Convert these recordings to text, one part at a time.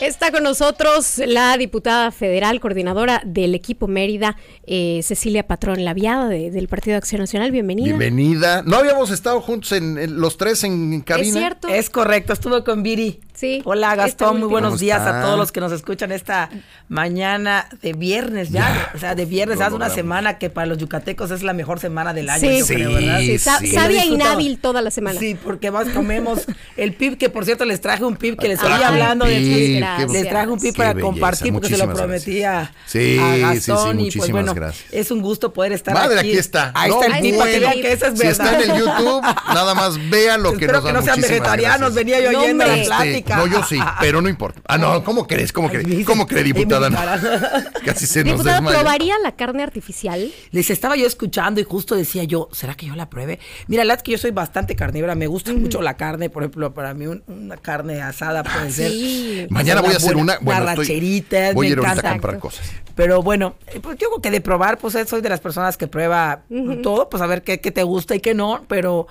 Está con nosotros la diputada federal, coordinadora del equipo Mérida, eh, Cecilia Patrón Laviada del Partido de Acción Nacional. Bienvenida. Bienvenida. No habíamos estado juntos en, los tres en cabina. Es cierto. Es correcto, estuvo con Viri. Sí. Hola Gastón, muy buenos días a todos los que nos escuchan esta mañana de viernes ya, o sea, de viernes, hace una semana que para los yucatecos es la mejor semana del año, sí, yo creo, ¿verdad? Sí, sí. Sabia inhábil toda la semana. Sí, porque más comemos el pip, que por cierto les traje un pip que les estoy hablando de pip, les traje un pip para compartir porque se lo prometía a Gastón y pues bueno, es un gusto poder estar Madre, aquí. está. Ahí está el pip para que vean que eso es verdad. Si está en el YouTube, nada más vean lo que nos da que no sean vegetarianos, venía yo oyendo la plática. No, yo sí, pero no importa. Ah, no, ¿cómo crees? ¿Cómo crees? ¿Cómo crees, diputada? Casi se nos ¿Diputada probaría la carne artificial? Les estaba yo escuchando y justo decía yo, ¿será que yo la pruebe? Mira, la verdad es que yo soy bastante carnívora, me gusta mucho la carne, por ejemplo, para mí una carne asada puede ser. Mañana voy a hacer una, bueno, una racherita, voy a ir ahorita a comprar cosas. Pero bueno, eh, pues yo creo que de probar, pues soy de las personas que prueba todo, pues a ver qué, qué te gusta y qué no, pero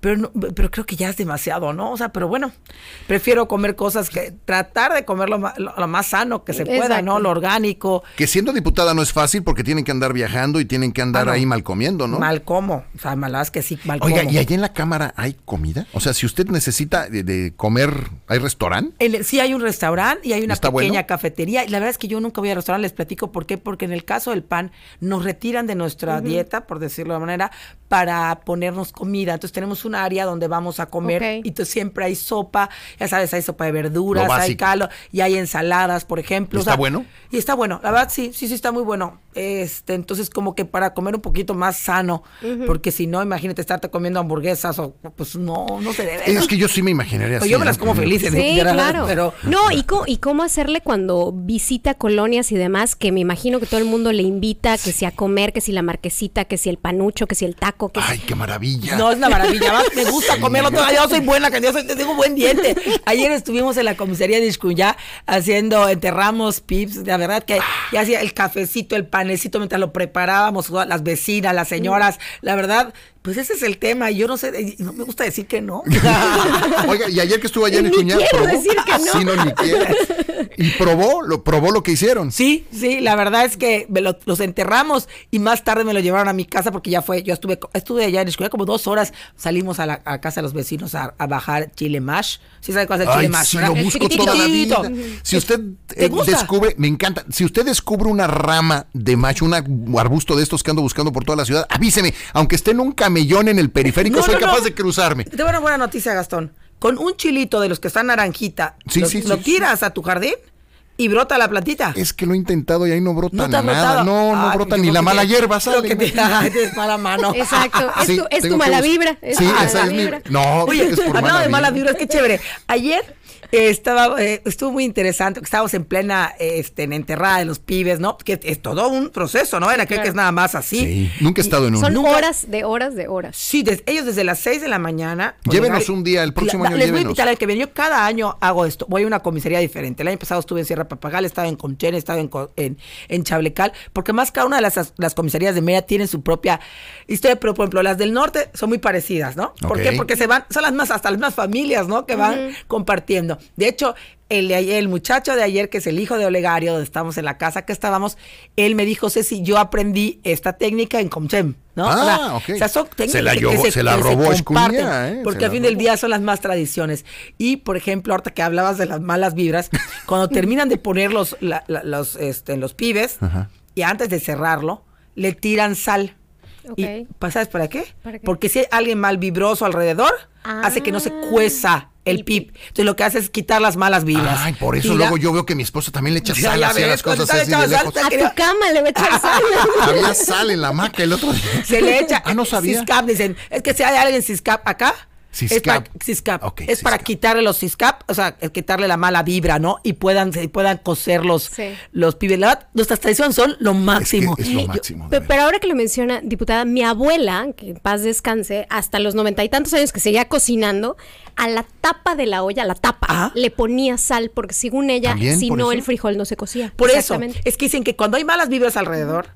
pero, pero creo que ya es demasiado, ¿no? O sea, pero bueno, prefiero comer cosas que tratar de comer lo, más sano que se pueda, ¿no? Lo orgánico. Que siendo diputada no es fácil porque tienen que andar viajando y tienen que andar ahí mal comiendo, ¿no? Mal como, o sea, malas que sí, mal Oiga, ¿y allí en la cámara hay comida? O sea, si usted necesita de, comer, ¿hay restaurante? Sí, hay un restaurante y hay una pequeña cafetería. Y la verdad es que yo nunca voy al restaurante, les platico por qué, porque en el caso del pan nos retiran de nuestra dieta, por decirlo de manera, para ponernos comida. Entonces tenemos un un área donde vamos a comer y siempre hay sopa, ya sabes, hay sopa de verduras, hay caldo y hay ensaladas, por ejemplo. ¿Está bueno? Y está bueno, la verdad sí, sí, sí está muy bueno. Este, entonces como que para comer un poquito más sano, porque si no, imagínate estarte comiendo hamburguesas o pues no, no se debe. Es que yo sí me imaginaría así. Yo me las como felices. Sí, claro. Pero... No, y cómo, y cómo hacerle cuando visita colonias y demás, que me imagino que todo el mundo le invita, que si a comer, que si la marquesita, que si el panucho, que si el taco. Que Ay, qué maravilla. No, es una maravilla me gusta comerlo todo. Yo soy buena, que yo soy, tengo buen diente. Ayer estuvimos en la comisaría de Iscuya haciendo, enterramos pips. La verdad que ya hacía el cafecito, el panecito mientras lo preparábamos, las vecinas, las señoras. La verdad, pues ese es el tema, y yo no sé, no me gusta decir que no. Oiga, y ayer que estuvo allá en el cuñado, quiero decir que no. Sí, no, ni Y probó, lo probó lo que hicieron. Sí, sí, la verdad es que los enterramos y más tarde me lo llevaron a mi casa porque ya fue, yo estuve, estuve allá en el como dos horas, salimos a la casa de los vecinos a, bajar chile mash. ¿Sí sabe cuál es el chile mash? Sí, lo busco toda la vida. Si usted eh, descubre, me encanta, si usted descubre una rama de mash, un arbusto de estos que ando buscando por toda la ciudad, avíseme, aunque esté en un millón en el periférico, soy capaz de cruzarme. Te una buena noticia, Gastón. Con un chilito de los que están naranjita, lo, tiras a tu jardín y brota la plantita. Es que lo he intentado y ahí no brota nada. No, no brota ni la mala hierba, ¿sabes? es mala mano. Exacto. Es, tu, mala vibra. sí, esa es mi. No, Oye, es por mala de mala vibra, es que chévere. Ayer estaba, eh, estuvo muy interesante, estábamos en plena este, en enterrada de los pibes, ¿no? Que es todo un proceso, ¿no? Era que es nada más así. Sí, nunca he estado en un... Son horas de horas de horas. Sí, ellos desde las 6 de la mañana... Llévenos un día, el próximo año Les voy a invitar al que viene. Yo cada año hago esto. Voy a una comisaría diferente. El año pasado estuve en Sierra Papagal, estaba en Conchen, estaba en, en, en, Chablecal, porque más cada una de las, las comisarías de media tienen su propia historia, pero por ejemplo las del norte son muy parecidas, ¿no? ¿Por qué? Porque se van, son las más, hasta las más familias, ¿no? Que van compartiendo. De hecho, el, el muchacho de ayer, que es el hijo de Olegario, donde estamos en la casa que estábamos, él me dijo, Ceci, yo aprendí esta técnica en Comchem, ¿no? Ah, o sea, son se la, que se, la robó se ¿eh? Porque al fin del día son las más tradiciones. Y, por ejemplo, ahorita que hablabas de las malas vibras, cuando terminan de poner los, los, este, los pibes, y antes de cerrarlo, le tiran sal. Y, ¿Sabes para qué? Porque si hay alguien mal vibroso alrededor, hace que no se ah. cueza el pip. Entonces lo que hace es quitar las malas vibras. Ay, por eso luego yo veo que mi esposa también le echa sal hacia las cosas así de lejos. A tu cama le va a echar sal. Había sal en la maca el otro día. Se le echa. Ah, no sabía. Ciscap, dicen. Es que si hay alguien ciscap acá, Ciscap. Es para, quitarle los Ciscap, o sea, quitarle la mala vibra, ¿no? Y puedan, puedan coser los, los pibes. nuestras tradiciones son lo máximo. Es, lo máximo. pero, ahora que lo menciona, diputada, mi abuela, que en paz descanse, hasta los noventa y tantos años que seguía cocinando, a la tapa de la olla, a la tapa, le ponía sal, porque según ella, si no, el frijol no se cocía. Por eso, es que dicen que cuando hay malas vibras alrededor,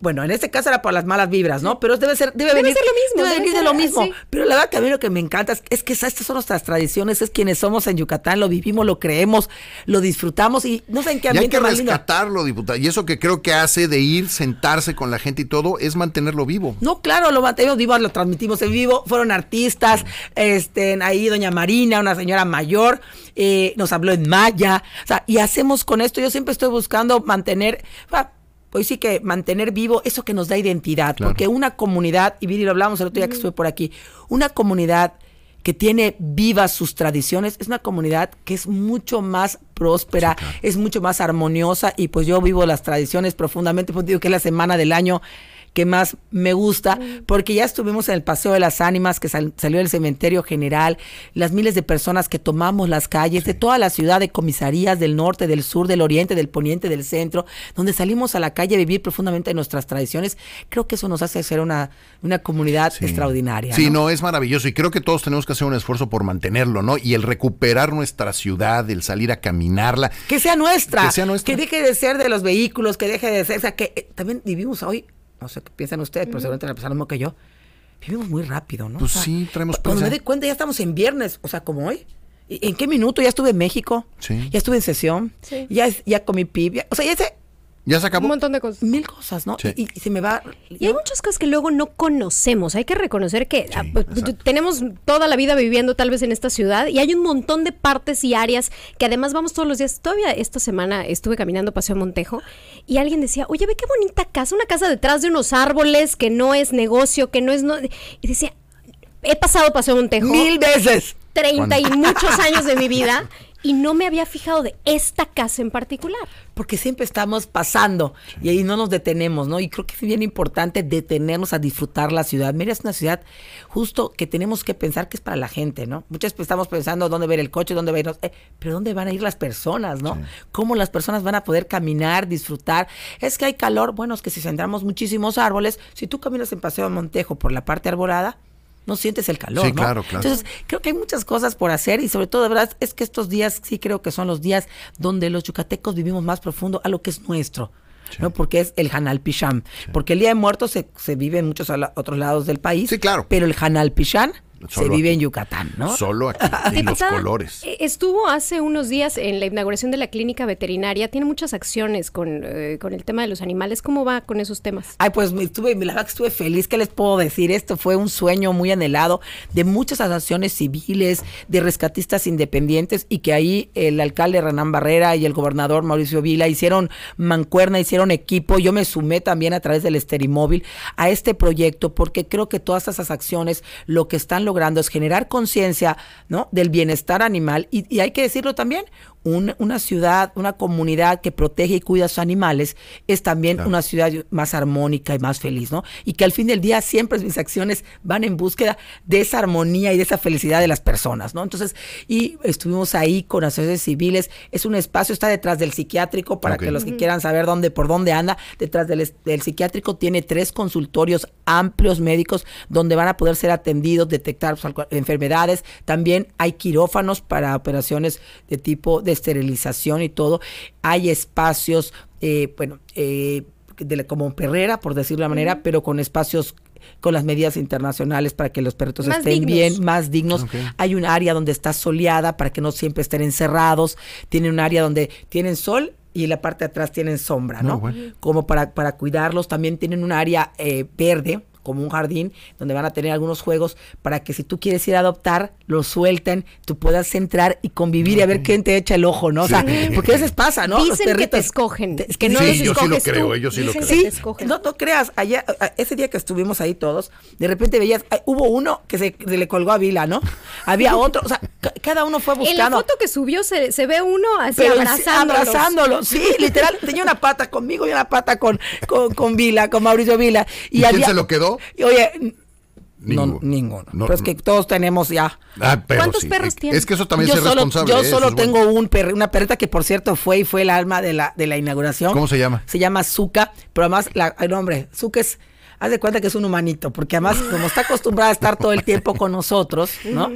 bueno, en este caso era por las malas vibras, ¿no? Pero debe ser, debe, venir, ser lo mismo. Debe, venir de lo mismo. Pero la verdad que a mí lo que me encanta es, que estas son nuestras tradiciones, es quienes somos en Yucatán, lo vivimos, lo creemos, lo disfrutamos y no sé en qué ambiente. Y hay que rescatarlo, diputada. Y eso que creo que hace de ir, sentarse con la gente y todo, es mantenerlo vivo. No, claro, lo mantenemos vivo, lo transmitimos en vivo. Fueron artistas, este, ahí doña Marina, una señora mayor, eh, nos habló en maya. O sea, y hacemos con esto, yo siempre estoy buscando mantener pues sí que mantener vivo eso que nos da identidad, porque una comunidad, y Viri lo hablamos el otro día que estuve por aquí, una comunidad que tiene vivas sus tradiciones, es una comunidad que es mucho más próspera, es mucho más armoniosa y pues yo vivo las tradiciones profundamente, pues digo que es la semana del año que más me gusta, porque ya estuvimos en el Paseo de las Ánimas, que salió del cementerio general, las miles de personas que tomamos las calles de toda la ciudad, de comisarías del norte, del sur, del oriente, del poniente, del centro, donde salimos a la calle a vivir profundamente nuestras tradiciones, creo que eso nos hace ser una, una comunidad extraordinaria. Sí, ¿no? es maravilloso y creo que todos tenemos que hacer un esfuerzo por mantenerlo, ¿no? Y el recuperar nuestra ciudad, el salir a caminarla. Que sea nuestra. Que sea nuestra. Que deje de ser de los vehículos, que deje de ser, o sea, que eh, también vivimos hoy no sé qué piensan ustedes, pero seguramente la lo mismo que yo. Vivimos muy rápido, ¿no? Pues sí, traemos Cuando me doy cuenta, ya estamos en viernes, o sea, como hoy. ¿En qué minuto? Ya estuve en México. Sí. Ya estuve en sesión. Sí. Ya, ya comí pib. o sea, ya sé ¿Ya se acabó? Un montón de cosas. Mil cosas, ¿no? Y, se me va. Y hay muchas cosas que luego no conocemos. Hay que reconocer que ah, pues, tenemos toda la vida viviendo tal vez en esta ciudad y hay un montón de partes y áreas que además vamos todos los días. Todavía esta semana estuve caminando Paseo Montejo y alguien decía, oye, ve qué bonita casa, una casa detrás de unos árboles que no es negocio, que no es. No... Y decía, he pasado Paseo Montejo. Mil veces. Treinta y muchos años de mi vida y no me había fijado de esta casa en particular. Porque siempre estamos pasando y ahí no nos detenemos, ¿no? Y creo que es bien importante detenernos a disfrutar la ciudad. Mira, es una ciudad justo que tenemos que pensar que es para la gente, ¿no? Muchas veces estamos pensando dónde ver el coche, dónde ver, eh, pero dónde van a ir las personas, ¿no? Cómo las personas van a poder caminar, disfrutar. Es que hay calor, bueno, es que si centramos muchísimos árboles, si tú caminas en Paseo de Montejo por la parte arborada, no sientes el calor. Sí, claro, claro. Entonces, creo que hay muchas cosas por hacer y sobre todo, de verdad, es que estos días sí creo que son los días donde los yucatecos vivimos más profundo a lo que es nuestro. ¿no? Porque es el Hanal Pichán. Porque el Día de Muertos se, se vive en muchos otros lados del país. Sí, claro. Pero el Hanal Se vive en Yucatán, ¿no? Solo aquí, y los colores. Eh, estuvo hace unos días en la inauguración de la clínica veterinaria, tiene muchas acciones con, eh, con el tema de los animales. ¿Cómo va con esos temas? Ay, pues me estuve, la verdad que estuve feliz, ¿qué les puedo decir? Esto fue un sueño muy anhelado de muchas asociaciones civiles, de rescatistas independientes y que ahí el alcalde Renán Barrera y el gobernador Mauricio Vila hicieron mancuerna, hicieron equipo. Yo me sumé también a través del Esterimóvil a este proyecto porque creo que todas esas acciones lo que están logrando es generar conciencia ¿no? del bienestar animal y, y, hay que decirlo también, una ciudad, una comunidad que protege y cuida a sus animales es también una ciudad más armónica y más feliz, ¿no? Y que al fin del día siempre mis acciones van en búsqueda de esa armonía y de esa felicidad de las personas, ¿no? Entonces, y estuvimos ahí con asociaciones civiles, es un espacio, está detrás del psiquiátrico, para que los que quieran saber dónde, por dónde anda, detrás del, del psiquiátrico tiene tres consultorios amplios médicos donde van a poder ser atendidos, detectar pues, enfermedades, también hay quirófanos para operaciones de tipo de esterilización y todo. Hay espacios, eh, bueno, eh, de, como perrera, por decirlo de la manera, pero con espacios con las medidas internacionales para que los perritos estén bien, más dignos. Hay un área donde está soleada para que no siempre estén encerrados. Tiene un área donde tienen sol y en la parte de atrás tienen sombra, ¿no? Como para, para cuidarlos. También tienen un área eh, verde como un jardín donde van a tener algunos juegos para que si tú quieres ir a adoptar, lo suelten, tú puedas entrar y convivir y a ver quién te echa el ojo, ¿no? O sea, porque a veces pasa, ¿no? Dicen que te escogen. es que no sí, yo sí lo creo, yo sí lo creo. Sí, no, no creas, allá, ese día que estuvimos ahí todos, de repente veías, hubo uno que se, le colgó a Vila, ¿no? Había otro, o sea, cada uno fue buscando. En la foto que subió se, se ve uno así abrazándolo. abrazándolo. Sí, literal, tenía una pata conmigo y una pata con, con, con Vila, con Mauricio Vila. ¿Y, quién se lo quedó? oye, Ninguno. No, ninguno. Pero es que todos tenemos ya. Ah, ¿Cuántos perros tienes? Es que eso también es responsable. Yo solo tengo un perro, una perrita que por cierto fue y fue el alma de la, de la inauguración. ¿Cómo se llama? Se llama Zuka, pero además la, el nombre, Zuka es, haz de cuenta que es un humanito, porque además como está acostumbrada a estar todo el tiempo con nosotros, ¿no?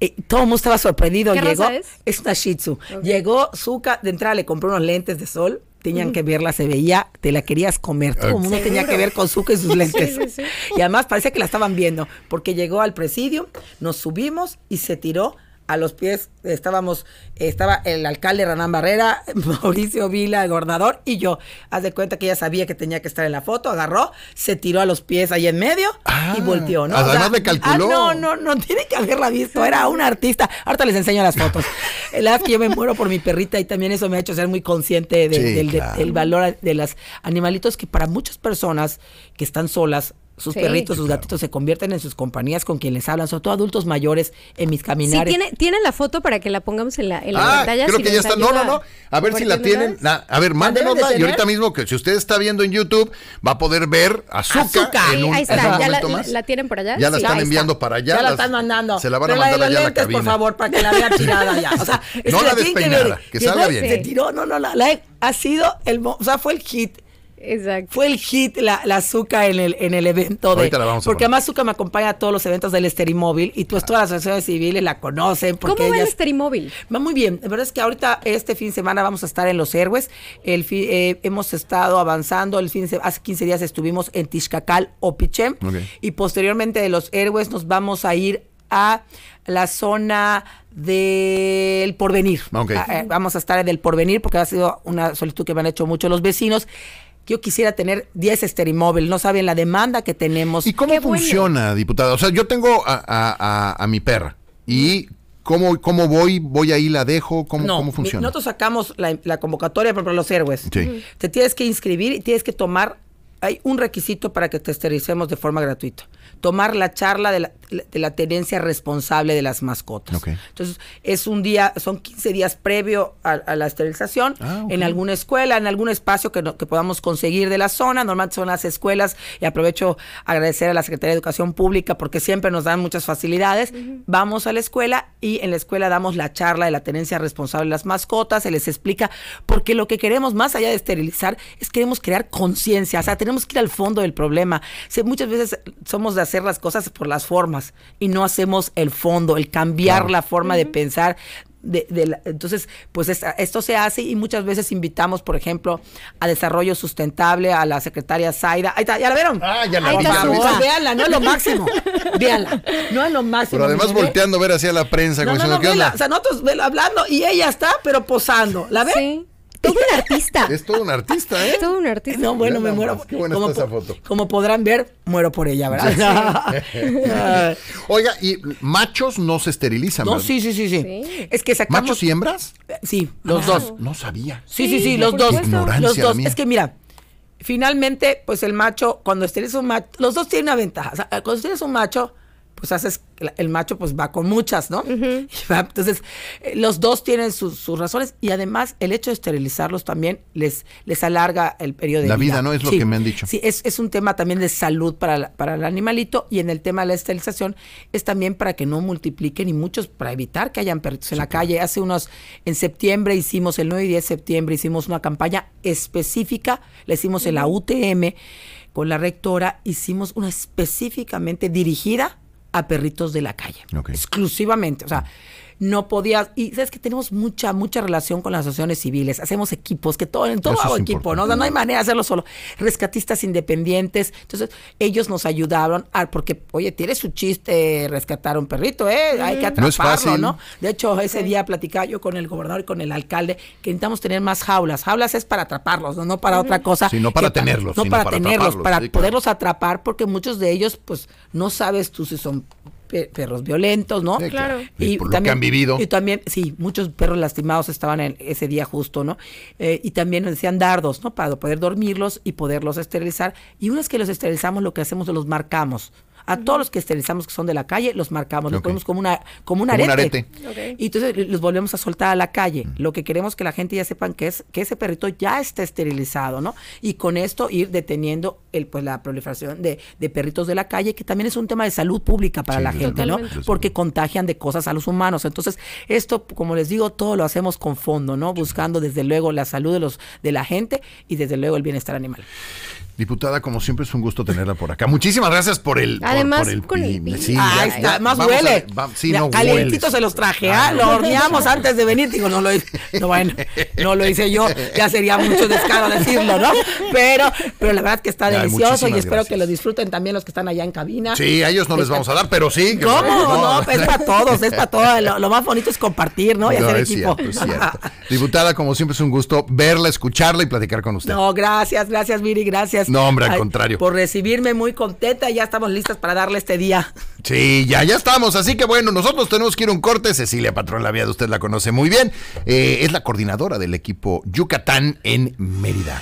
Eh, todo el mundo estaba sorprendido. ¿Qué Llegó, raza es? es una Shih Tzu. Llegó Zuka, de entrada le compró unos lentes de sol. Tenían que verla, se veía, te la querías comer. Todo el mundo tenía que ver con Zuka y sus lentes. sí, sí. Y además parecía que la estaban viendo, porque llegó al presidio, nos subimos y se tiró a los pies. Estábamos, estaba el alcalde Ranán Barrera, Mauricio Vila, el gobernador, y yo. Haz de cuenta que ella sabía que tenía que estar en la foto, agarró, se tiró a los pies ahí en medio Ah, y volteó, ¿no? además le calculó. Ah, no, no, no, tiene que haberla visto. Era una artista. Ahorita les enseño las fotos. La verdad es que yo me muero por mi perrita y también eso me ha hecho ser muy consciente de- Sí, del, de- del valor de los animalitos que para muchas personas que están solas, sus Sí. perritos, sus Sí, gatitos se convierten en sus compañías con quien les hablan, sobre todo adultos mayores en mis Sí, caminares. tiene, tiene la foto para que la pongamos en la, en la Ah, pantalla. creo si que ya está. No, no, no. A ver si la tienen. Na- a ver, mándenosla. Y ahorita mismo que si usted está viendo en YouTube, va a poder ver a Zuka Zuka. en Sí, un, ahí en un está. ¿Ya la, momento más. la tienen por allá? Ya la Sí. están enviando está. para allá. Ya la están mandando. Se la van a Pero la de mandar allá a la cabina. por favor, para que la vea tirada ya. O sea, No que la que despeinada, que salga bien. Se tiró, no, no, la, ha sido el, mo- o sea, fue el hit. Exacto. Fue el hit la, la Zuka en el, en el evento de. Ahorita la vamos a porque poner. además Zuka me acompaña a todos los eventos del Esterimóvil y pues todas las asociaciones civiles la conocen. Porque ¿Cómo va el ellas- Esterimóvil? Va muy bien. La verdad es que ahorita, este fin de semana, vamos a estar en Los Héroes. El fi- eh, hemos estado avanzando. El fin de hace 15 días estuvimos en Tixcacal o Pichén. Ok. Y posteriormente de Los Héroes nos vamos a ir a la zona del Porvenir. Ah, eh, vamos a estar en el Porvenir porque ha sido una solicitud que me han hecho mucho los vecinos. Yo quisiera tener 10 esterimóvil. No saben la demanda que tenemos. ¿Y cómo Qué bueno. funciona, diputada? O sea, yo tengo a, a- a- a mi perra. ¿Y cómo, cómo voy? ¿Voy ahí, la dejo? ¿Cómo, No, cómo funciona? nosotros sacamos la, la convocatoria para los héroes. Sí. Te tienes que inscribir y tienes que tomar. Hay un requisito para que te esterilicemos de forma gratuita. Tomar la charla de la, de la tenencia responsable de las mascotas. Entonces, es un día, son 15 días previo a, a la esterilización Ah, en alguna escuela, en algún espacio que, no- que podamos conseguir de la zona. Normalmente son las escuelas y aprovecho agradecer a la Secretaría de Educación Pública porque siempre nos dan muchas facilidades. Vamos a la escuela y en la escuela damos la charla de la tenencia responsable de las mascotas, se les explica porque lo que queremos más allá de esterilizar es queremos crear conciencia, o sea, tenemos que ir al fondo del problema. Se- muchas veces somos de hacer las cosas por las formas y no hacemos el fondo, el cambiar Claro. la forma de pensar. de- de la- entonces, pues esta- esto se hace y muchas veces invitamos, por ejemplo, a Desarrollo Sustentable, a la secretaria Zaida. Ahí está, ¿ya la vieron? Ah, ya la Ahí vi, está véanla, no es lo máximo. véanla, no es lo máximo. Pero además volteando a ver hacia la prensa, No, como no, diciendo, no, ¿qué vela. onda? O sea, nosotros hablando y ella está, pero posando. ¿La ven? Sí. Todo un artista. Es todo un artista, ¿eh? Todo un artista. No, bueno, Mira me muero. más, qué buena como, está esa foto. como podrán ver, muero por ella, ¿verdad? Ah, Oiga, y machos no se esterilizan, no, sí, sí, sí, sí, Sí. Es que sacamos. ¿Machos y hembras? Sí, los Ah, dos. No sabía. Sí, sí, sí, Sí, los dos. Ignorancia Los dos. mía. Es que mira, finalmente, pues el macho, cuando esteriliza un macho, los dos tienen una ventaja. O sea, cuando esteriliza un macho, pues haces, el macho pues va con muchas, ¿no? Y va- entonces, eh, los dos tienen sus, sus razones y además el hecho de esterilizarlos también les, les alarga el periodo de La vida. vida, ¿no? Es lo Sí, que me han dicho. Sí, es, es un tema también de salud para, la- para el animalito y en el tema de la esterilización es también para que no multipliquen y muchos, para evitar que hayan perritos en la calle. Hace unos, en septiembre hicimos, el 9 y 10 de septiembre hicimos una campaña específica, la hicimos en la UTM con la rectora, hicimos una específicamente dirigida a perritos de la calle, exclusivamente, o sea, no podías, y sabes que tenemos mucha, mucha relación con las asociaciones civiles, hacemos equipos, que todo, en todo Eso hago equipo, ¿no? O sea, no hay manera de hacerlo solo. Rescatistas independientes, entonces ellos nos ayudaron, a, porque, oye, tiene su chiste rescatar un perrito, ¿eh? Hay que atraparlo, No es fácil. ¿no? De hecho, ese día platicaba yo con el gobernador y con el alcalde que necesitamos tener más jaulas. Jaulas es para atraparlos, no, no para otra cosa. Sí, no para tenerlos, No sino para, para tenerlos, para sí, claro. poderlos atrapar, porque muchos de ellos, pues, no sabes tú si son perros violentos, ¿no? Sí, Claro. Y por lo que han vivido. Y también, sí, muchos perros lastimados estaban en ese día justo, ¿no? Eh, y también nos decían dardos, ¿no? Para poder dormirlos y poderlos esterilizar. Y una vez que los esterilizamos, lo que hacemos es los marcamos. A todos los que esterilizamos que son de la calle, los marcamos, los ponemos como, una, como un Como un arete. arete. Y entonces los volvemos a soltar a la calle. Lo que queremos que la gente ya sepan que es que ese perrito ya está esterilizado, ¿no? Y con esto ir deteniendo el, pues, la proliferación de, de perritos de la calle, que también es un tema de salud pública para Sí, la gente, ¿no? Porque contagian de cosas a los humanos. Entonces, esto, como les digo, todo lo hacemos con fondo, ¿no? Buscando desde luego la salud de los de la gente y desde luego el bienestar animal. Diputada, como siempre es un gusto tenerla por acá. Muchísimas gracias por el. Además, por, el, con el- sí, Ah, ya- está, más vamos a- huele. va- sí, Ya, no calientito se los traje, ¿ah? Lo horneamos antes de venir. Digo, no lo hice. No, bueno, no lo hice yo. Ya sería mucho descaro decirlo, ¿no? Pero, pero la verdad que está delicioso y espero gracias. que lo disfruten también los que están allá en cabina. Sí, a ellos no les vamos a dar, pero sí. que- ¿Cómo? No, pues es para todos, es para todos. Lo, lo más bonito es compartir, ¿no? Y hacer es equipo. cierto, es cierto. Diputada, como siempre es un gusto verla, escucharla y platicar con usted. No, gracias, gracias, Miri, gracias. No, hombre, al contrario. Por recibirme muy contenta, ya estamos listas para darle este día. Sí, ya, ya estamos. Así que bueno, nosotros tenemos que ir a un corte. Cecilia Patrón La usted la conoce muy bien. Eh, es la coordinadora del equipo Yucatán en Mérida.